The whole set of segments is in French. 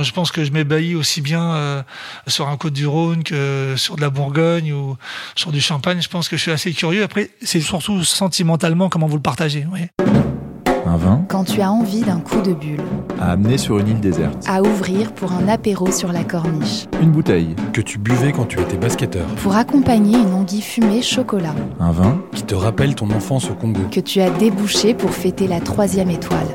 Je pense que je m'ébahis aussi bien euh, sur un côte du Rhône que sur de la Bourgogne ou sur du Champagne. Je pense que je suis assez curieux. Après, c'est surtout sentimentalement comment vous le partagez. oui. Un vin Quand tu as envie d'un coup de bulle, à amener sur une île déserte. à ouvrir pour un apéro sur la corniche, Une bouteille. Que tu buvais quand tu étais basketteur. pour accompagner une anguille fumée chocolat, Un vin Qui te rappelle ton enfance au Congo. que tu as débouché pour fêter la troisième étoile.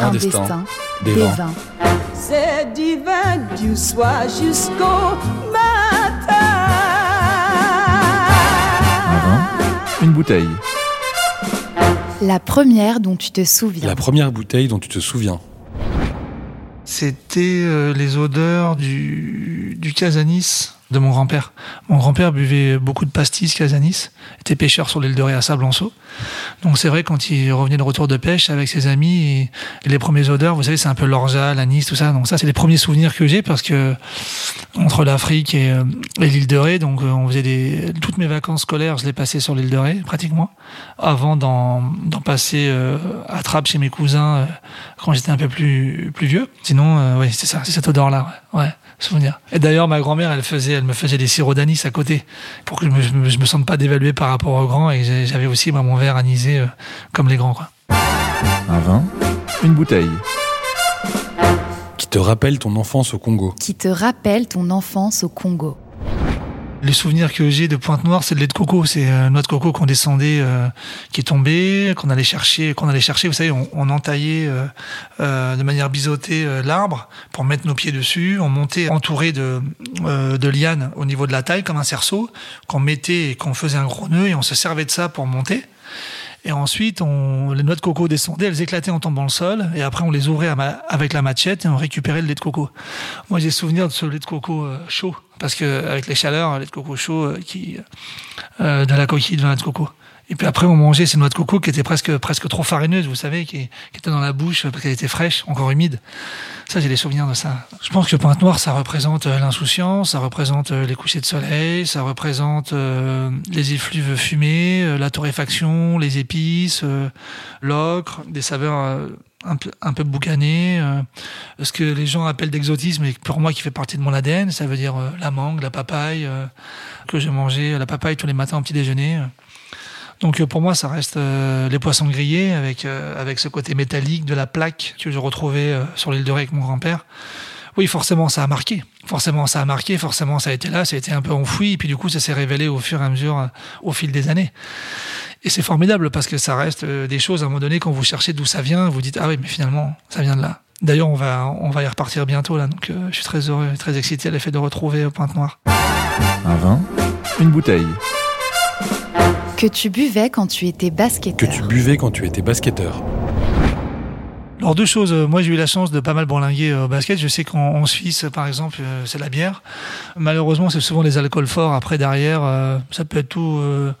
Un destin, destin, des des vins. vins. C'est divin du soir jusqu'au matin. Un vin Une bouteille. La première dont tu te souviens. La première bouteille dont tu te souviens. C'était euh, les odeurs du, du Casanis de mon grand-père. Mon grand-père buvait beaucoup de pastis Casanis, était pêcheur sur l'île de Ré à Sablanceau. Donc c'est vrai, quand il revenait de retour de pêche avec ses amis, et, les premières odeurs, vous savez, c'est un peu l'orgeat, l'anis, tout ça. Donc ça, c'est les premiers souvenirs que j'ai parce que entre l'Afrique et, euh, l'île de Ré, donc euh, on faisait des... Toutes mes vacances scolaires, je les passais sur l'île de Ré, pratiquement, avant d'en passer euh, à Trappes chez mes cousins quand j'étais un peu plus, plus vieux. Sinon, euh, oui, c'est ça, c'est cette odeur-là. Ouais. Souvenir. Et d'ailleurs, ma grand-mère, elle faisait, elle me faisait des sirops d'anis à côté pour que je me, je me, sente pas dévalué par rapport aux grands et j'avais aussi moi, mon verre anisé euh, comme les grands, quoi. Un vin Une bouteille. Qui te rappelle ton enfance au Congo? Qui te rappelle ton enfance au Congo? Les souvenirs que j'ai de Pointe-Noire, c'est de lait de coco. C'est euh, noix de coco qu'on descendait, euh, qui est tombée, qu'on allait chercher, qu'on allait chercher. Vous savez, on, on entaillait euh, euh, de manière biseautée euh, l'arbre pour mettre nos pieds dessus. On montait entouré de, euh, de lianes au niveau de la taille, comme un cerceau, qu'on mettait et qu'on faisait un gros nœud et on se servait de ça pour monter. Et ensuite, on, les noix de coco descendaient, elles éclataient en tombant le sol, et après on les ouvrait avec la machette et on récupérait le lait de coco. Moi, j'ai souvenir de ce lait de coco euh, chaud, parce que avec les chaleurs, un lait de coco chaud euh, qui euh, de la coquille de noix de coco. Et puis après, on mangeait ces noix de coco qui étaient presque presque trop farineuses, vous savez, qui, étaient dans la bouche parce qu'elles étaient fraîches, encore humides. Ça, j'ai des souvenirs de ça. Je pense que Pointe-Noire, ça représente euh, l'insouciance, ça représente euh, les couchers de soleil, ça représente euh, les effluves fumés, la torréfaction, les épices, l'ocre, des saveurs un peu, un ce que les gens appellent d'exotisme et pour moi qui fait partie de mon ADN, ça veut dire la mangue, la papaye, que je mangeais la papaye tous les matins au petit déjeuner. Donc euh, pour moi, ça reste euh, les poissons grillés avec euh, avec ce côté métallique de la plaque que je retrouvais euh, sur l'île de Ré avec mon grand-père. Oui, forcément, ça a marqué. Forcément, ça a marqué. Forcément, ça a été là. Ça a été un peu enfoui. Et puis du coup, ça s'est révélé au fur et à mesure, euh, au fil des années. Et c'est formidable parce que ça reste euh, des choses à un moment donné quand vous cherchez d'où ça vient, vous dites ah oui, mais finalement, ça vient de là. D'ailleurs, on va on va y repartir bientôt là. Donc, je suis très heureux, très excité à l'effet de retrouver Pointe-Noire. Un vin Une bouteille. Que tu buvais quand tu étais Que basketteur. tu buvais quand tu étais basketteur. Alors deux choses. Euh, Moi, j'ai eu la chance de pas mal bourlinguer euh, au basket. Je sais qu'en en Suisse, par exemple, euh, c'est la bière. Malheureusement, c'est souvent les alcools forts. Après, derrière, ça peut être tout euh,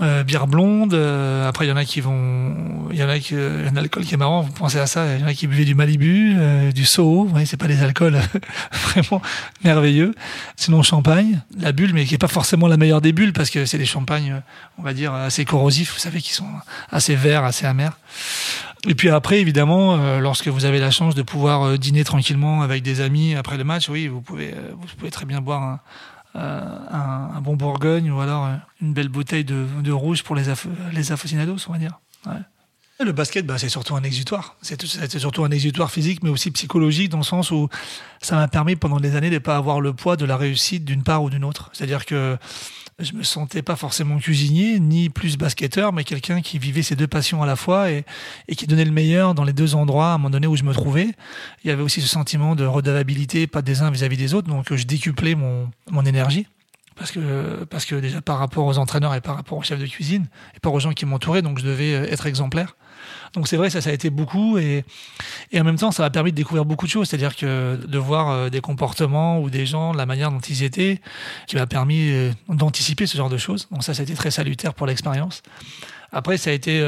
euh, bière blonde. Euh, après, il y en a qui vont, il y en a qui, euh, un alcool qui est marrant. Vous pensez à ça Il y en a qui buvaient du Malibu, euh, du Soho. Vous voyez, c'est pas des alcools vraiment merveilleux. Sinon, champagne, la bulle, mais qui est pas forcément la meilleure des bulles parce que c'est des champagnes, on va dire, assez corrosifs. Vous savez, qui sont assez verts, assez amers. Et puis après, évidemment, euh, lorsque vous avez la chance de pouvoir euh, dîner tranquillement avec des amis après le match, oui, vous pouvez, vous pouvez très bien boire un, un, un bon Bourgogne ou alors euh, une belle bouteille de, de rouge pour les, les on va dire. Le basket, bah, c'est surtout un exutoire. C'est surtout un exutoire physique, mais aussi psychologique, dans le sens où ça m'a permis pendant des années de ne pas avoir le poids de la réussite d'une part ou d'une autre. C'est-à-dire que je me sentais pas forcément cuisinier, ni plus basketteur, mais quelqu'un qui vivait ces deux passions à la fois et, qui donnait le meilleur dans les deux endroits à un moment donné où je me trouvais. Il y avait aussi ce sentiment de redevabilité, pas des uns vis-à-vis des autres, donc je décuplais mon, mon énergie parce que parce que déjà par rapport aux entraîneurs et par rapport aux chefs de cuisine et par aux gens qui m'entouraient, donc je devais euh, être exemplaire. Donc c'est vrai, ça, ça a été beaucoup et, et en même temps, ça m'a permis de découvrir beaucoup de choses. C'est-à-dire que de voir euh, des comportements ou des gens, la manière dont ils étaient, qui m'a permis euh, d'anticiper ce genre de choses. Donc ça, ça a été très salutaire pour l'expérience. Après, ça a été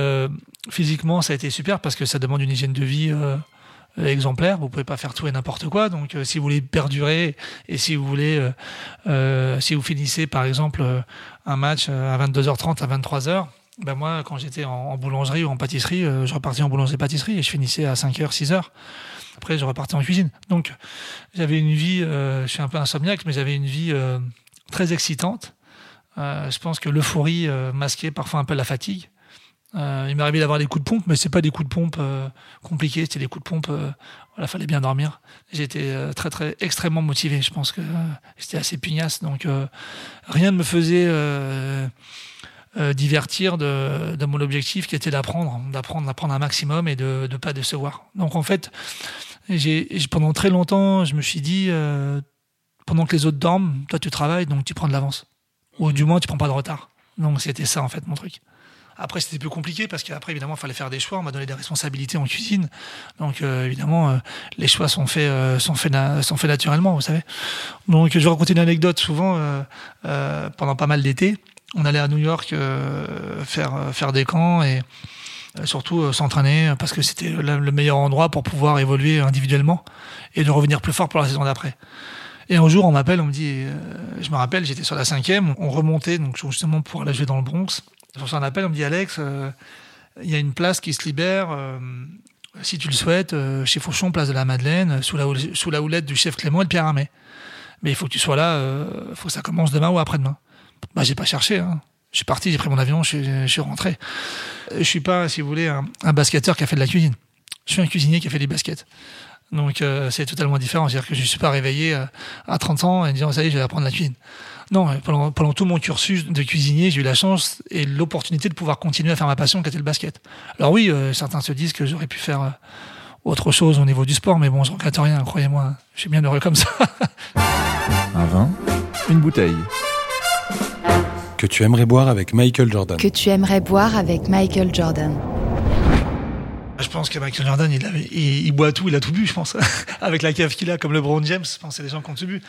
physiquement, ça a été super parce que ça demande une hygiène de vie exemplaire. Vous pouvez pas faire tout et n'importe quoi. Donc, si vous voulez perdurer et si vous voulez, euh, si vous finissez par exemple un match à 22h30 à 23h, ben moi, quand j'étais en, boulangerie ou en pâtisserie, euh, je repartais en boulangerie-pâtisserie et je finissais à 5h, 6h. Après, je repartais en cuisine. Donc, j'avais une vie, euh, je suis un peu insomniaque, mais j'avais une vie euh, très excitante. je pense que l'euphorie masquait parfois un peu la fatigue. Il m'est arrivé d'avoir des coups de pompe, mais c'est pas des coups de pompe compliqués, c'était des coups de pompe. voilà, fallait bien dormir. J'étais très très extrêmement motivé. Je pense que j'étais assez pugnace, donc rien ne me faisait euh, divertir de, mon objectif qui était d'apprendre, d'apprendre, d'apprendre un maximum et de ne pas décevoir. Donc en fait, j'ai, pendant très longtemps, je me suis dit, euh, pendant que les autres dorment, toi tu travailles, donc tu prends de l'avance. Ou du moins tu prends pas de retard. Donc c'était ça en fait mon truc. Après, c'était plus compliqué parce qu'après, évidemment, il fallait faire des choix. On m'a donné des responsabilités en cuisine. Donc, euh, évidemment, euh, les choix sont faits, euh, sont, faits sont faits naturellement, vous savez. Donc, je vais raconter une anecdote souvent pendant pas mal d'été on allait à New York euh, faire euh, faire des camps et euh, surtout s'entraîner parce que c'était le meilleur endroit pour pouvoir évoluer individuellement et de revenir plus fort pour la saison d'après. Et un jour, on m'appelle, on me dit, je me rappelle, j'étais sur la cinquième, on remontait donc justement pour aller jouer dans le Bronx. Sur un appel, on me dit, Alex, il y a une place qui se libère, si tu le souhaites, chez Fauchon, place de la Madeleine, sous la, houlette du chef Clément et le Pierre Armé. Mais il faut que tu sois là, il faut que ça commence demain ou après-demain. Bah, j'ai pas cherché. Hein. Je suis parti, j'ai pris mon avion, je, suis rentré. Je suis pas, si vous voulez, un, basketteur qui a fait de la cuisine. Je suis un cuisinier qui a fait des baskets. Donc euh, c'est totalement différent. C'est-à-dire que je ne suis pas réveillé euh, à 30 ans et disant ça y est, je vais apprendre la cuisine. Non, pendant, pendant tout mon cursus de cuisinier, j'ai eu la chance et l'opportunité de pouvoir continuer à faire ma passion qui était le basket. Alors oui, euh, certains se disent que j'aurais pu faire autre chose au niveau du sport, mais bon, je regrette rien, croyez-moi. Je suis bien heureux comme ça. un vin, une bouteille que tu aimerais boire avec Michael Jordan. Que tu aimerais boire avec Michael Jordan. Je pense que Michael Jordan, il, boit tout, il a tout bu, je pense. avec la cave qu'il a, comme LeBron James, je pense que c'est des gens qui ont tout bu.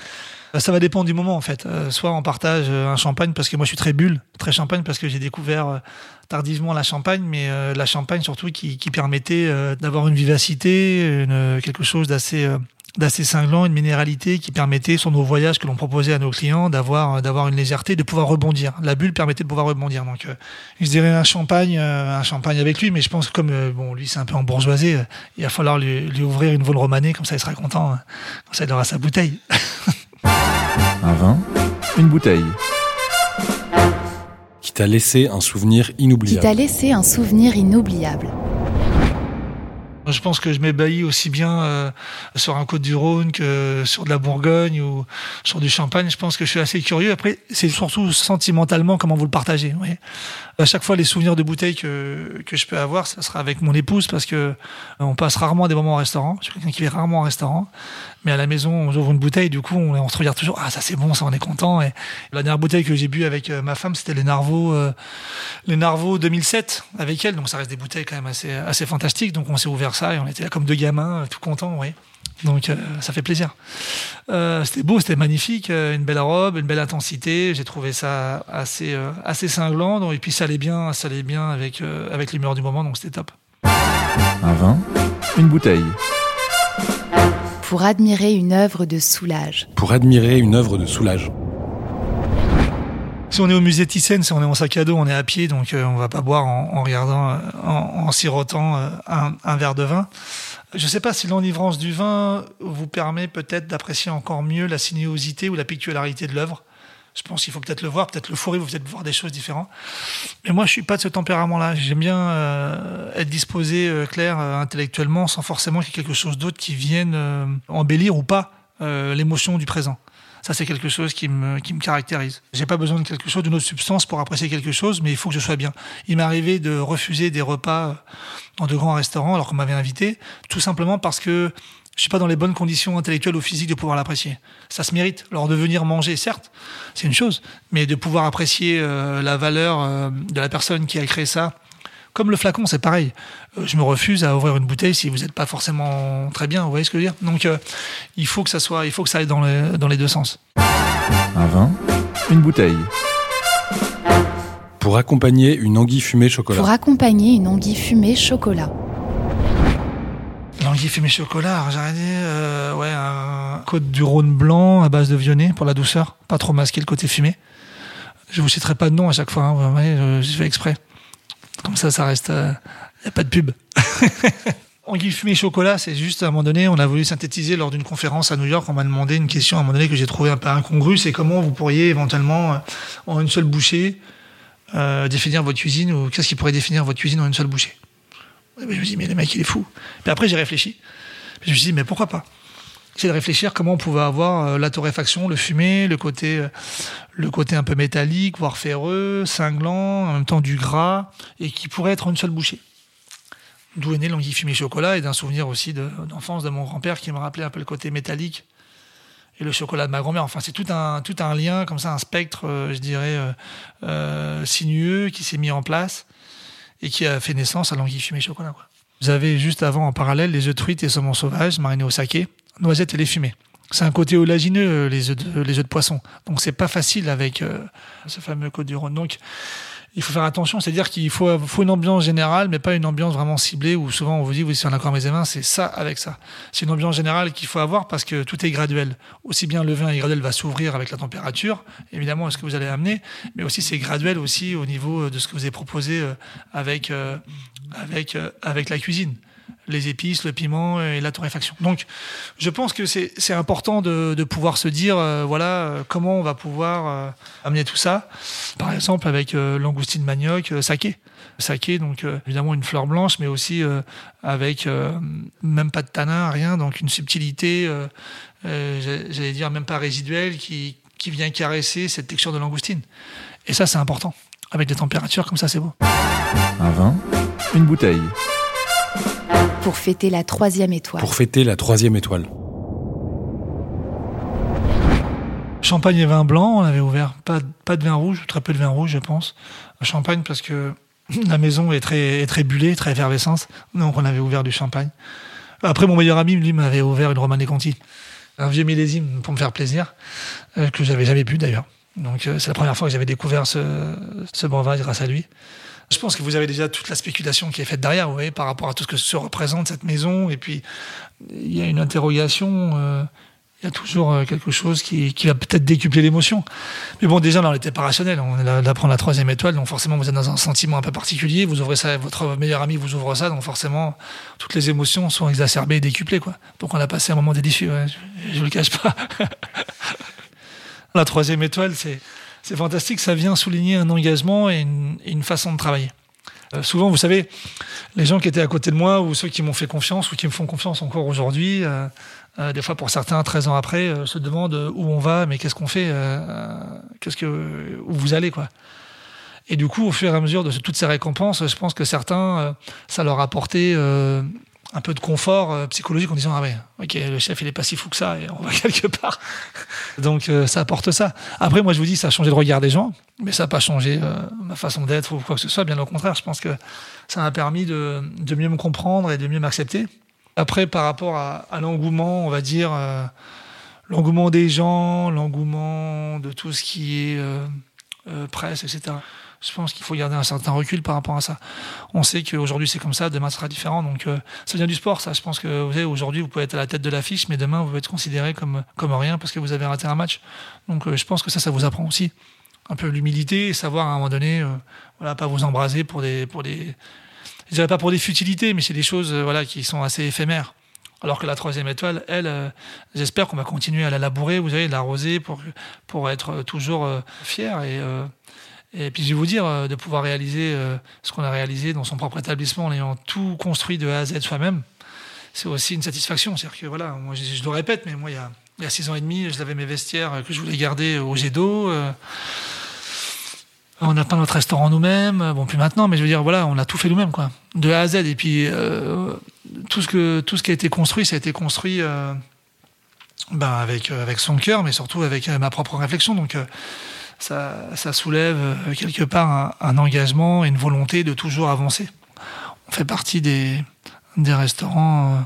Euh, ça va dépendre du moment, en fait. Euh, soit on partage euh, un champagne, parce que moi je suis très bulle, très champagne, parce que j'ai découvert tardivement la champagne, mais la champagne surtout qui, qui permettait d'avoir une vivacité, une, quelque chose d'assez d'assez cinglant, une minéralité qui permettait sur nos voyages que l'on proposait à nos clients d'avoir d'avoir une légèreté, de pouvoir rebondir. La bulle permettait de pouvoir rebondir. Donc, euh, je dirais un champagne, euh, un champagne avec lui, mais je pense que comme euh, bon, lui c'est un peu en bourgeoisie, il va falloir lui, lui ouvrir une vol romanée, comme ça il sera content, hein. comme ça il aura sa bouteille. un vin, une bouteille. Qui t'a laissé un souvenir inoubliable. Qui t'a laissé un souvenir inoubliable. Je pense que je m'ébahis aussi bien euh, sur un côte du Rhône que sur de la Bourgogne ou sur du Champagne. Je pense que je suis assez curieux. Après, c'est surtout sentimentalement comment vous le partagez. À chaque fois, les souvenirs de bouteilles que, que je peux avoir, ça sera avec mon épouse parce que euh, on passe rarement des moments au restaurant. Je suis quelqu'un qui va rarement au restaurant. Mais à la maison, on ouvre une bouteille, du coup, on, se regarde toujours. Ah, ça c'est bon, ça, on est content. La dernière bouteille que j'ai bu avec euh, ma femme, c'était les Narvaux, les Narvaux 2007 avec elle. Donc ça reste des bouteilles quand même assez, assez fantastiques. Donc on s'est ouvert ça et on était là comme deux gamins, tout contents, oui. Donc euh, ça fait plaisir. Euh, c'était beau, c'était magnifique, euh, une belle robe, une belle intensité. J'ai trouvé ça assez assez cinglant. Donc, et puis ça allait bien, ça allait bien avec avec l'humeur du moment, donc c'était top. Un vin, une bouteille. Pour admirer une œuvre de soulage. Pour admirer une œuvre de soulage. Si on est au musée Thyssen, si on est en sac à dos, on est à pied, donc on va pas boire en, regardant, en, sirotant un, un verre de vin. Je ne sais pas si l'enivrance du vin vous permet peut-être d'apprécier encore mieux la sinuosité ou la pictularité de l'œuvre. Je pense qu'il faut peut-être le voir, peut-être le fourrer, vous peut-être voir des choses différentes. Mais moi, je suis pas de ce tempérament-là. J'aime bien euh, être disposé euh, clair euh, intellectuellement, sans forcément qu'il y ait quelque chose d'autre qui vienne embellir ou pas l'émotion du présent. Ça, c'est quelque chose qui me, qui me caractérise. J'ai pas besoin de quelque chose, d'une autre substance pour apprécier quelque chose, mais il faut que je sois bien. Il m'est arrivé de refuser des repas dans de grands restaurants alors qu'on m'avait invité, tout simplement parce que je suis pas dans les bonnes conditions intellectuelles ou physiques de pouvoir l'apprécier. Ça se mérite. Alors de venir manger, certes, c'est une chose, mais de pouvoir apprécier euh, la valeur euh, de la personne qui a créé ça, comme le flacon, c'est pareil. Euh, je me refuse à ouvrir une bouteille si vous n'êtes pas forcément très bien. Vous voyez ce que je veux dire? Donc, euh, il faut que ça soit, il faut que ça aille dans les, dans les deux sens. Un vin, une bouteille. Pour accompagner une anguille fumée chocolat. Pour accompagner une anguille fumée chocolat. L'anguille fumée chocolat, j'ai euh, ouais, un côte du Rhône blanc à base de vionnet pour la douceur, pas trop masquer le côté fumé. Je vous citerai pas de nom à chaque fois, hein, vous voyez, je, je fais exprès. Comme ça, ça reste, il n'y a pas de pub. Anguille fumée chocolat, c'est juste à un moment donné, on a voulu synthétiser lors d'une conférence à New York, on m'a demandé une question à un moment donné que j'ai trouvé un peu incongrue, c'est comment vous pourriez éventuellement, euh, en une seule bouchée, euh, définir votre cuisine, ou qu'est-ce qui pourrait définir votre cuisine en une seule bouchée? Je me dis, mais le mec, il est fou. Puis après, j'ai réfléchi. Je me suis dit, mais pourquoi pas? C'est de réfléchir comment on pouvait avoir euh, la torréfaction, le fumé, le côté, euh, le côté un peu métallique, voire ferreux, cinglant, en même temps du gras, et qui pourrait être une seule bouchée. D'où est né l'anguille fumée chocolat et d'un souvenir aussi de- d'enfance de, mon grand-père qui me rappelait un peu le côté métallique et le chocolat de ma grand-mère. Enfin, c'est tout un, tout un lien, comme ça, un spectre, euh, je dirais, sinueux qui s'est mis en place et qui a fait naissance à l'anguille fumée chocolat. Quoi. Vous avez juste avant en parallèle les œufs de truite et saumon sauvage marinés au saké, noisettes et lait fumé. C'est un côté olagineux, euh, les œufs de, les œufs de poisson. Donc c'est pas facile avec euh, ce fameux côte du Rhône. Donc il faut faire attention, c'est-à-dire qu'il faut, une ambiance générale, mais pas une ambiance vraiment ciblée où souvent on vous dit, oui, c'est un accord mes mains, c'est ça avec ça. C'est une ambiance générale qu'il faut avoir parce que tout est graduel. Aussi bien le vin est graduel va s'ouvrir avec la température, évidemment, ce que vous allez amener, mais aussi c'est graduel aussi au niveau de ce que vous avez proposé euh, avec, euh, avec, euh, avec la cuisine les épices, le piment et la torréfaction. Donc, je pense que c'est important de, pouvoir se dire, euh, voilà, euh, comment on va pouvoir euh, amener tout ça. Par exemple, avec langoustine manioc, saké. Saké, donc évidemment une fleur blanche, mais aussi avec même pas de tanin, rien, donc une subtilité, j'allais dire même pas résiduelle, qui, qui vient caresser cette texture de langoustine. Et ça, c'est important. Avec des températures comme ça, c'est beau. Un vin, une bouteille. Pour fêter la troisième étoile. Pour fêter la troisième étoile. Champagne et vin blanc, on avait ouvert pas, pas de vin rouge, très peu de vin rouge, je pense. Champagne parce que la maison est très, est très bullée, très effervescente. Donc on avait ouvert du champagne. Après, mon meilleur ami, lui, m'avait ouvert une Romane Conti. Un vieux millésime pour me faire plaisir, euh, que j'avais jamais bu d'ailleurs. Donc euh, c'est la première fois que j'avais découvert ce, ce breuvage grâce à lui. Je pense que vous avez déjà toute la spéculation qui est faite derrière, vous voyez, par rapport à tout ce que se représente cette maison. Et puis, il y a une interrogation. euh, il y a toujours euh, quelque chose qui, va peut-être décupler l'émotion. Mais bon, déjà, là, on n'était pas rationnel. On est là d'apprendre la troisième étoile, donc forcément, vous êtes dans un sentiment un peu particulier. Vous ouvrez ça, votre meilleur ami vous ouvre ça, donc forcément, toutes les émotions sont exacerbées et décuplées, quoi. Donc, on a passé un moment délicieux, ouais, je, vous le cache pas. la troisième étoile, c'est, c'est fantastique. Ça vient souligner un engagement et une, façon de travailler. Euh, souvent, vous savez, les gens qui étaient à côté de moi ou ceux qui m'ont fait confiance ou qui me font confiance encore aujourd'hui, euh, euh, des fois pour certains, 13 ans après, euh, se demandent où on va, mais qu'est-ce qu'on fait, qu'est-ce que, où vous allez, quoi. Et du coup, au fur et à mesure de toutes ces récompenses, je pense que certains, ça leur a apporté un peu de confort euh, psychologique en disant ah ouais, ok, le chef il est pas si fou que ça et on va quelque part. Donc euh, ça apporte ça. Après, moi je vous dis, ça a changé le regard des gens, mais ça n'a pas changé euh, ma façon d'être ou quoi que ce soit. Bien au contraire, je pense que ça m'a permis de, mieux me comprendre et de mieux m'accepter. Après, par rapport à, l'engouement, on va dire, l'engouement des gens, l'engouement de tout ce qui est presse, etc. Je pense qu'il faut garder un certain recul par rapport à ça. On sait qu'aujourd'hui c'est comme ça, demain ce sera différent. Donc euh, ça vient du sport, ça. Je pense que vous savez, aujourd'hui vous pouvez être à la tête de l'affiche, mais demain vous pouvez être considéré comme, comme rien parce que vous avez raté un match. Donc euh, je pense que ça, ça vous apprend aussi un peu l'humilité et savoir à un moment donné, euh, voilà, pas vous embraser pour des, pour des, je dirais pas pour des futilités, mais c'est des choses, voilà, qui sont assez éphémères. Alors que la troisième étoile, elle, j'espère qu'on va continuer à la labourer, vous savez, l'arroser pour, pour être toujours euh, fier et, et puis je vais vous dire, euh, de pouvoir réaliser euh, ce qu'on a réalisé dans son propre établissement en ayant tout construit de A à Z soi-même, c'est aussi une satisfaction. C'est-à-dire que voilà, moi je, le répète, mais moi il y a, Il y a six ans et demi, je lavais mes vestiaires que je voulais garder au jet d'eau. euh, on n'a pas notre restaurant nous-mêmes. Bon, plus maintenant, mais je veux dire, voilà, on a tout fait nous-mêmes, quoi. De A à Z. Et puis, euh, tout, ce que, tout ce qui a été construit, ça a été construit euh, ben, avec, euh, avec son cœur, mais surtout avec euh, ma propre réflexion. Donc, euh, ça, ça soulève euh, quelque part un, un engagement et une volonté de toujours avancer. On fait partie des, des restaurants euh,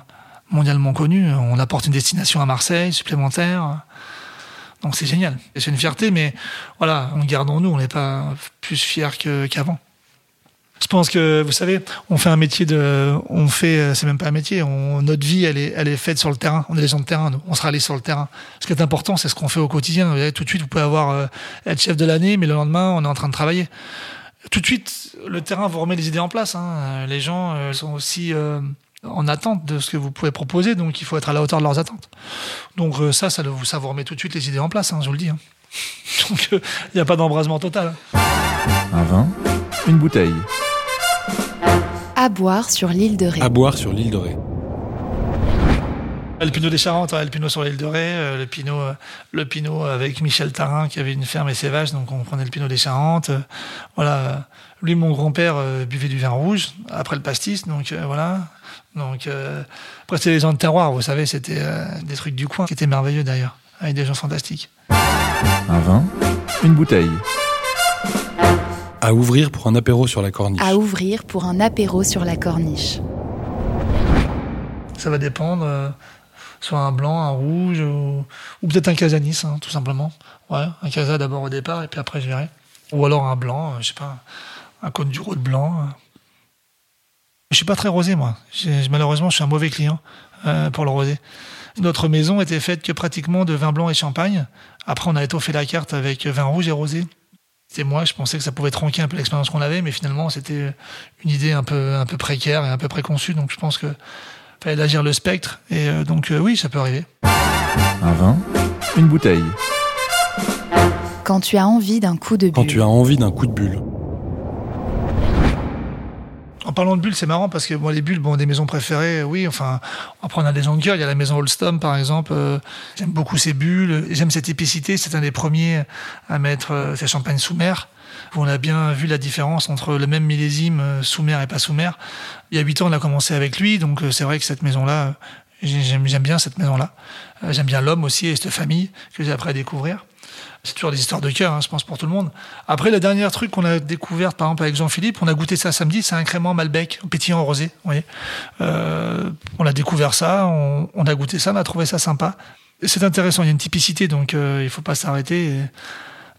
mondialement connus. On apporte une destination à Marseille supplémentaire. Donc c'est génial. C'est une fierté, mais voilà, on garde en nous, on n'est pas plus fiers que- qu'avant. Je pense que, vous savez, on fait un métier de. On fait. euh, C'est même pas un métier. Notre vie, elle est, elle est faite sur le terrain. On est des gens de terrain, nous. On sera allés sur le terrain. Ce qui est important, c'est ce qu'on fait au quotidien. Vous voyez, tout de suite, vous pouvez avoir. euh, être chef de l'année, mais le lendemain, on est en train de travailler. Tout de suite, le terrain vous remet les idées en place. hein. Euh, Les gens sont aussi en attente de ce que vous pouvez proposer, donc il faut être à la hauteur de leurs attentes. Donc ça, ça, ça vous remet tout de suite les idées en place, hein, je vous le dis. hein. Donc il n'y a pas d'embrasement total. Un vin, une bouteille. À boire sur l'île de Ré. À boire sur l'île de Ré. Le Pinot des Charentes, ouais, le Pinot sur l'île de Ré, euh, le Pinot, euh, le Pinot avec Michel Tarin qui avait une ferme et ses vaches, donc on prenait le Pinot des Charentes. euh, voilà, lui, mon grand-père buvait du vin rouge après le pastis, donc voilà. Donc euh, après c'était les gens de terroir, vous savez, c'était euh, des trucs du coin qui étaient merveilleux d'ailleurs, avec des gens fantastiques. Un vin, une bouteille. À ouvrir pour un apéro sur la corniche. À ouvrir pour un apéro sur la corniche. Ça va dépendre, euh, soit un blanc, un rouge, ou, ou peut-être un casanis, hein, tout simplement. Ouais, un casa d'abord au départ, et puis après je verrai. Ou alors un blanc, euh, je sais pas, un cône du rôde blanc. euh. Je suis pas très rosé, moi. J'ai- malheureusement, je suis un mauvais client euh, pour le rosé. Notre maison était faite que pratiquement de vin blanc et champagne. Après, on a étoffé la carte avec vin rouge et rosé. C'était moi, je pensais que ça pouvait tronquer un peu l'expérience qu'on avait, mais finalement, c'était une idée un peu, un peu précaire et un peu préconçue. Donc, je pense que fallait élargir le spectre. Et euh, donc, euh, oui, ça peut arriver. Un vin, une bouteille. Quand tu as envie d'un coup de bulle. Quand tu as envie d'un coup de bulle. En parlant de bulles, c'est marrant parce que moi, les bulles, bon, des maisons préférées, oui, enfin, après, on a des cœur. Il y a la maison Holstom, par exemple. euh, j'aime beaucoup ces bulles. J'aime cette épicité. C'est un des premiers à mettre euh, ces champagnes sous mer. On a bien vu la différence entre le même millésime euh, sous mer et pas sous mer. Il y a huit ans, on a commencé avec lui. Donc, euh, c'est vrai que cette maison-là, j'ai- j'aime bien cette maison-là. J'aime bien l'homme aussi et cette famille que j'ai appris à découvrir. C'est toujours des histoires de cœur, hein, je pense, pour tout le monde. Après, le dernier truc qu'on a découvert, par exemple, avec Jean-Philippe, on a goûté ça samedi, c'est un crément Malbec, pétillant rosé. Euh, on a découvert ça, on, a goûté ça, on a trouvé ça sympa. C'est intéressant, il y a une typicité, donc euh, il faut pas s'arrêter.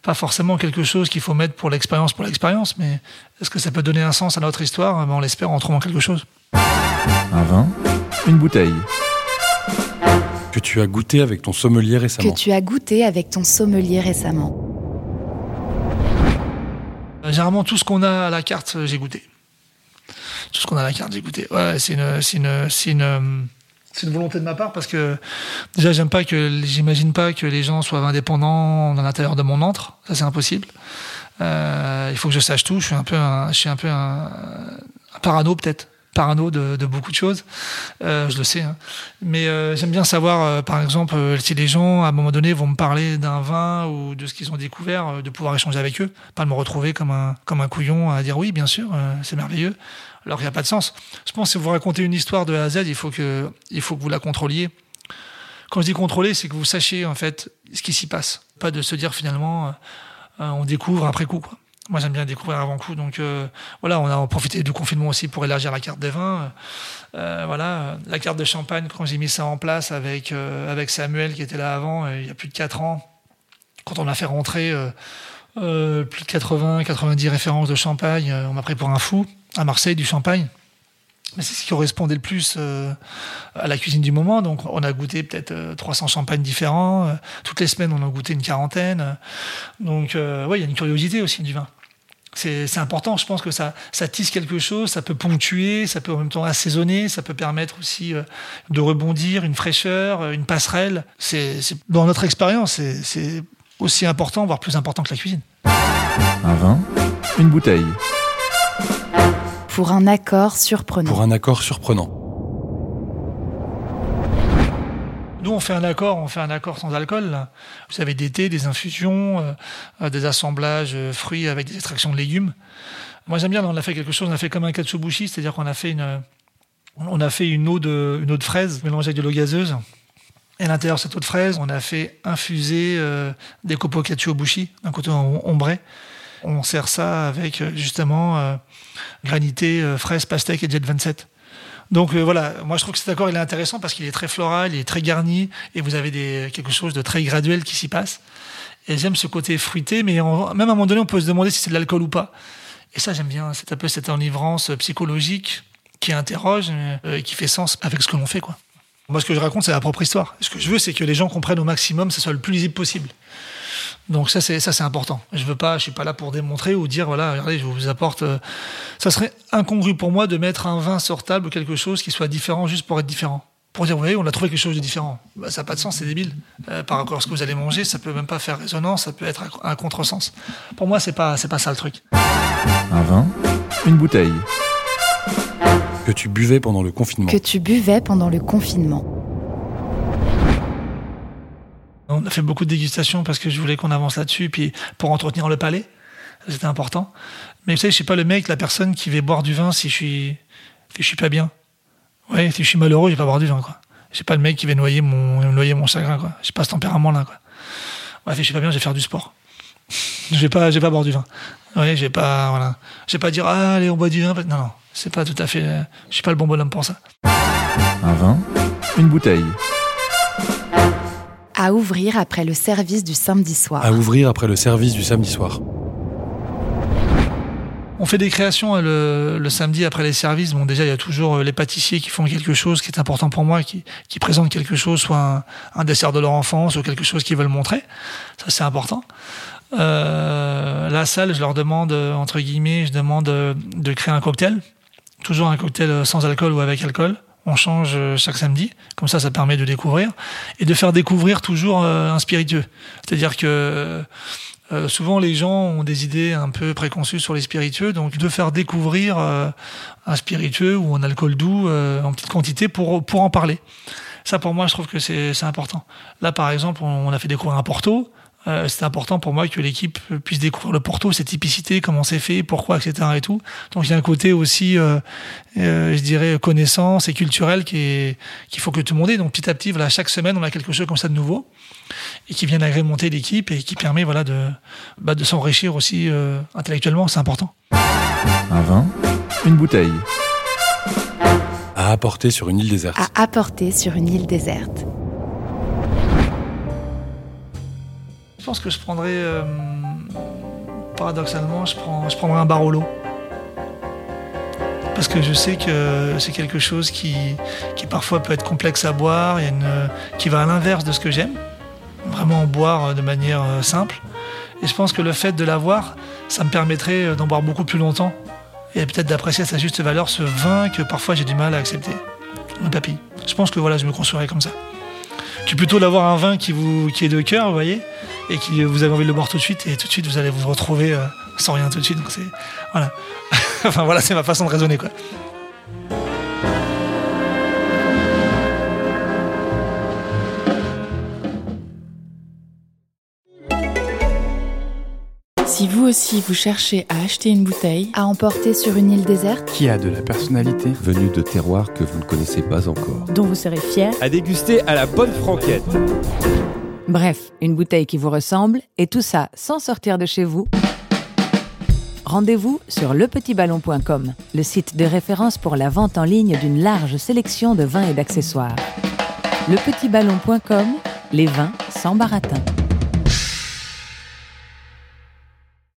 Pas forcément quelque chose qu'il faut mettre pour l'expérience, pour l'expérience, mais est-ce que ça peut donner un sens à notre histoire? Ben, On l'espère en trouvant quelque chose. Un vin, une bouteille. Que tu as goûté avec ton sommelier Que récemment. tu as goûté avec ton sommelier récemment. Euh, Généralement, tout ce qu'on a à la carte, euh, j'ai goûté. Tout ce qu'on a à la carte, j'ai goûté. Ouais, c'est une, c'est une, c'est une, euh, c'est une volonté de ma part parce que déjà, j'aime pas que, j'imagine pas que les gens soient indépendants dans l'intérieur de mon antre. Ça, c'est impossible. Euh, il faut que je sache tout. Je suis un peu un, je suis un peu un, un parano peut-être. Parano de, de beaucoup de choses, Euh, je le sais. hein. Mais euh, j'aime bien savoir, euh, par exemple, euh, si les gens, à un moment donné, vont me parler d'un vin ou de ce qu'ils ont découvert, euh, de pouvoir échanger avec eux, pas de me retrouver comme un, comme un couillon à dire oui, bien sûr, c'est merveilleux, alors qu'il n'y a pas de sens. Je pense que si vous racontez une histoire de A à Z, il faut que, il faut que vous la contrôliez. Quand je dis contrôler, c'est que vous sachiez en fait ce qui s'y passe, pas de se dire finalement, euh, on découvre après coup. Quoi. Moi, j'aime bien découvrir avant coup, donc euh, voilà, on a profité du confinement aussi pour élargir la carte des vins. Euh, voilà, la carte de champagne, quand j'ai mis ça en place avec, euh, avec Samuel qui était là avant, euh, il y a plus de 4 ans, quand on a fait rentrer euh, euh, plus de 80, 90 références de champagne, on m'a pris pour un fou à Marseille du champagne. Mais c'est ce qui correspondait le plus euh, à la cuisine du moment. Donc, on a goûté peut-être euh, 300 champagnes différents. Toutes les semaines, on en goûtait une quarantaine. Donc, ouais, il y a une curiosité aussi du vin. C'est c'est important, je pense que ça, ça tisse quelque chose, ça peut ponctuer, ça peut en même temps assaisonner, ça peut permettre aussi euh, de rebondir, une fraîcheur, euh, une passerelle. C'est c'est- Dans notre expérience, c'est- c'est aussi important, voire plus important que la cuisine. Un vin, une bouteille. Pour un accord surprenant. Pour un accord surprenant. On fait un accord, on fait un accord sans alcool. Vous avez des thés, des infusions, euh, euh, des assemblages euh, fruits avec des extractions de légumes. Moi, j'aime bien. On a fait quelque chose. On a fait comme un katsubushi, c'est-à-dire qu'on a fait une, on a fait une eau de, une eau de fraise mélangée avec de l'eau gazeuse. Et à l'intérieur de cette eau de fraise, on a fait infuser euh, des copeaux katsuobushi, d'un côté om- ombré. On sert ça avec justement granité, fraise, pastèque et jet 27. Donc euh, voilà, moi je trouve que cet accord il est intéressant parce qu'il est très floral, il est très garni et vous avez quelque chose de très graduel qui s'y passe. Et j'aime ce côté fruité, mais même à un moment donné on peut se demander si c'est de l'alcool ou pas. Et ça j'aime bien, c'est un peu cette enivrance psychologique qui interroge euh, et qui fait sens avec ce que l'on fait quoi. Moi ce que je raconte c'est la propre histoire. Ce que je veux c'est que les gens comprennent au maximum, que ce soit le plus lisible possible. Donc ça c'est ça c'est important. Je veux pas, je suis pas là pour démontrer ou dire voilà, regardez, je vous apporte. euh, ça serait incongru pour moi de mettre un vin sur table ou quelque chose qui soit différent juste pour être différent. Pour dire, vous voyez, on a trouvé quelque chose de différent. Bah, ça n'a pas de sens, c'est débile. Euh, par rapport à ce que vous allez manger, ça peut même pas faire résonance, ça peut être un, un contresens. Pour moi, c'est pas, c'est pas ça le truc. Un vin, une bouteille. Que tu buvais pendant le confinement. Que tu buvais pendant le confinement. On a fait beaucoup de dégustations parce que je voulais qu'on avance là-dessus, puis pour entretenir le palais, c'était important. Mais vous savez, je suis pas le mec, la personne qui va boire du vin si je suis, suis pas bien. Ouais, si je suis malheureux, je vais pas boire du vin, quoi. Je suis pas le mec qui va noyer mon, noyer mon chagrin, quoi. J'ai pas ce tempérament-là, si je suis pas bien, je vais faire du sport. Je vais pas, vais pas boire du vin. Je vais pas, voilà. Vais pas dire, ah, allez, on boit du vin. Non, non. C'est pas tout à fait, je suis pas le bon bonhomme pour ça. Un vin, une bouteille. À ouvrir après le service du samedi soir. À ouvrir après le service du samedi soir. On fait des créations euh, le, le samedi après les services. Bon, déjà, il y a toujours euh, les pâtissiers qui font quelque chose qui est important pour moi, qui, qui présentent quelque chose, soit un, un dessert de leur enfance ou quelque chose qu'ils veulent montrer. Ça, c'est important. Euh, la salle, je leur demande, entre guillemets, je demande de créer un cocktail. Toujours un cocktail sans alcool ou avec alcool. On change euh, chaque samedi. Comme ça, ça permet de découvrir. Et de faire découvrir toujours euh, un spiritueux. C'est-à-dire que euh, souvent, les gens ont des idées un peu préconçues sur les spiritueux, donc de faire découvrir un spiritueux ou un alcool doux en petite quantité pour, pour en parler. Ça, pour moi, je trouve que c'est c'est important. Là, par exemple, on, on a fait découvrir un Porto. Euh, c'est important pour moi que l'équipe puisse découvrir le Porto, ses typicités, comment c'est fait, pourquoi, etc. Et tout. Donc il y a un côté aussi, euh, euh, je dirais, connaissance et culturel qui est- qu'il faut que tout le monde ait. Donc petit à petit, voilà, chaque semaine, on a quelque chose comme ça de nouveau et qui vient agrémenter l'équipe et qui permet voilà de, bah, de s'enrichir aussi euh, intellectuellement. C'est important. Un vin, une bouteille. À apporter sur une île déserte. À apporter sur une île déserte. Pense que je prendrais, euh, paradoxalement, je, prends, je prendrais un Barolo. Parce que je sais que c'est quelque chose qui, qui parfois peut être complexe à boire, il y a une, qui va à l'inverse de ce que j'aime. Vraiment en boire de manière euh, simple. Et je pense que le fait de l'avoir, ça me permettrait euh, d'en boire beaucoup plus longtemps. Et peut-être d'apprécier à sa juste valeur ce vin que parfois j'ai du mal à accepter. Un papy. Je pense que voilà, je me construirais comme ça. Que plutôt d'avoir un vin qui, vous, qui est de cœur, vous voyez, et qui vous avez envie de le boire tout de suite, et tout de suite vous allez vous retrouver euh, sans rien tout de suite. Donc c'est voilà. enfin voilà, c'est ma façon de raisonner quoi. Si vous aussi vous cherchez à acheter une bouteille, À emporter sur une île déserte. qui a de la personnalité. venu de terroirs que vous ne connaissez pas encore. dont vous serez fier. À déguster à la bonne franquette. Bref, une bouteille qui vous ressemble, et tout ça sans sortir de chez vous. Rendez-vous sur lepetitballon.com, le site de référence pour la vente en ligne d'une large sélection de vins et d'accessoires. Lepetitballon.com, les vins sans baratin.